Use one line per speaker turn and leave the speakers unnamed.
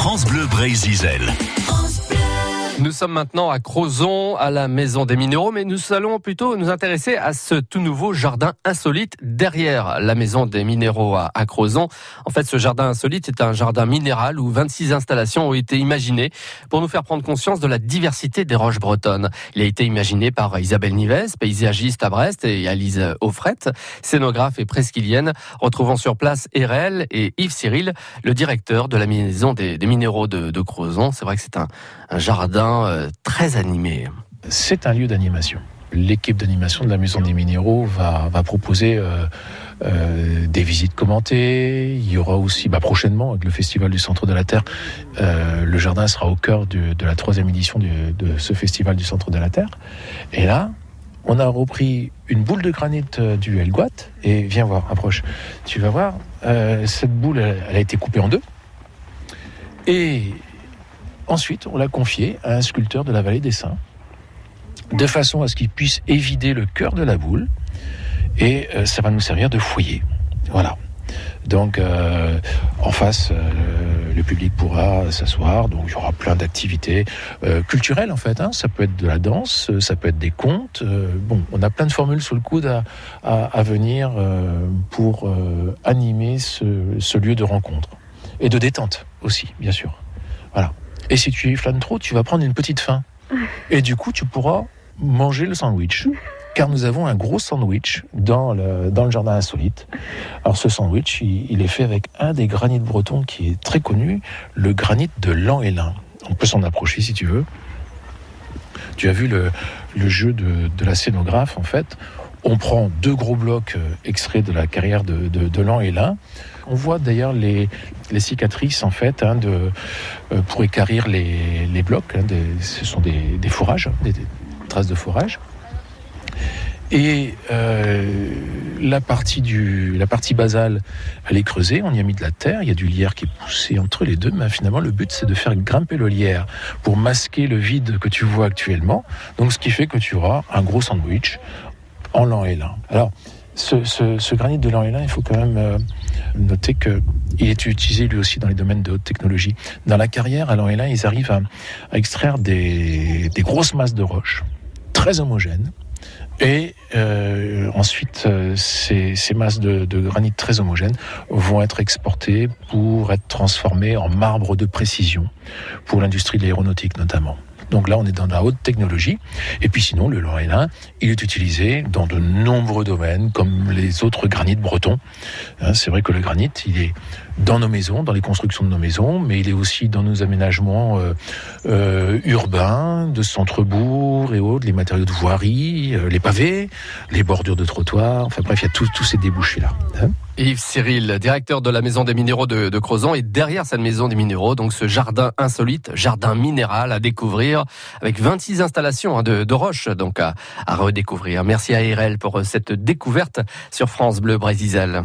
France Bleu Brésil.
Nous sommes maintenant à Crozon, à la Maison des Minéraux, mais nous allons plutôt nous intéresser à ce tout nouveau jardin insolite derrière la Maison des Minéraux à, Crozon. En fait, ce jardin insolite est un jardin minéral où 26 installations ont été imaginées pour nous faire prendre conscience de la diversité des roches bretonnes. Il a été imaginé par Isabelle Nives, paysagiste à Brest, et Alice Offrette, scénographe et presqu'ilienne, retrouvant sur place Erel et Yves Cyril, le directeur de la Maison des, Minéraux de, Crozon. C'est vrai que c'est un jardin euh, très animé.
C'est un lieu d'animation. L'équipe d'animation de la Maison des Minéraux va, proposer euh, euh, des visites commentées. Il y aura aussi, bah, prochainement, avec le Festival du Centre de la Terre, le jardin sera au cœur de la troisième édition de ce Festival du Centre de la Terre. Et là, on a repris une boule de granit du Elguat et viens voir, approche. Tu vas voir, cette boule, elle, a été coupée en deux. Et Ensuite, on l'a confié à un sculpteur de la vallée des Saints, de façon à ce qu'il puisse évider le cœur de la boule, et euh, ça va nous servir de foyer. Voilà. Donc, euh, en face, euh, le public pourra s'asseoir. Donc, il y aura plein d'activités culturelles, en fait. Hein. Ça peut être de la danse, ça peut être des contes. bon, on a plein de formules sous le coude à, venir pour animer ce lieu de rencontre. Et de détente aussi, bien sûr. Voilà. Et si tu flânes trop, tu vas prendre une petite faim. Et du coup, tu pourras manger le sandwich. Car nous avons un gros sandwich dans le, dans le jardin insolite. Alors ce sandwich, il, est fait avec un des granites bretons qui est très connu, le granit de l'An-Hélin. On peut s'en approcher si tu veux. Tu as vu le, le jeu de, de, la scénographe, en fait. On prend deux gros blocs euh, extraits de la carrière de, de, de l'An-Hélin on voit d'ailleurs les, cicatrices en fait hein, de, euh, pour écarrir les, blocs. Hein, ce sont des, fourrages, des, traces de fourrage. Et euh, la, partie du, la partie basale, elle est creusée, on y a mis de la terre, il y a du lierre qui est poussé entre les deux, mais finalement le but c'est de faire grimper le lierre pour masquer le vide que tu vois actuellement. Donc ce qui fait que tu auras un gros sandwich en lent et lin. Alors, ce, granit de l'Anélin, il faut quand même euh, noter qu'il est utilisé lui aussi dans les domaines de haute technologie. Dans la carrière, à l'Anélin, ils arrivent à, extraire des, grosses masses de roches, très homogènes. Et euh, ensuite, euh, ces, masses de, de, granit très homogènes vont être exportées pour être transformées en marbre de précision pour l'industrie de l'aéronautique notamment. Donc là, on est dans la haute technologie. Et puis sinon, le lorrain, il est utilisé dans de nombreux domaines, comme les autres granites bretons. Hein, c'est vrai que le granit, il est dans nos maisons, dans les constructions de nos maisons, mais il est aussi dans nos aménagements euh, euh, urbains, de centre-bourg et autres, les matériaux de voirie, euh, les pavés, les bordures de trottoirs. Enfin bref, il y a tous ces débouchés-là. Hein.
Yves Cyril, directeur de la Maison des Minéraux de, Crozon, et derrière cette Maison des Minéraux, donc ce jardin insolite, jardin minéral à découvrir, avec 26 installations hein, de, roches donc à, redécouvrir. Merci à RL pour cette découverte sur France Bleu Brésil.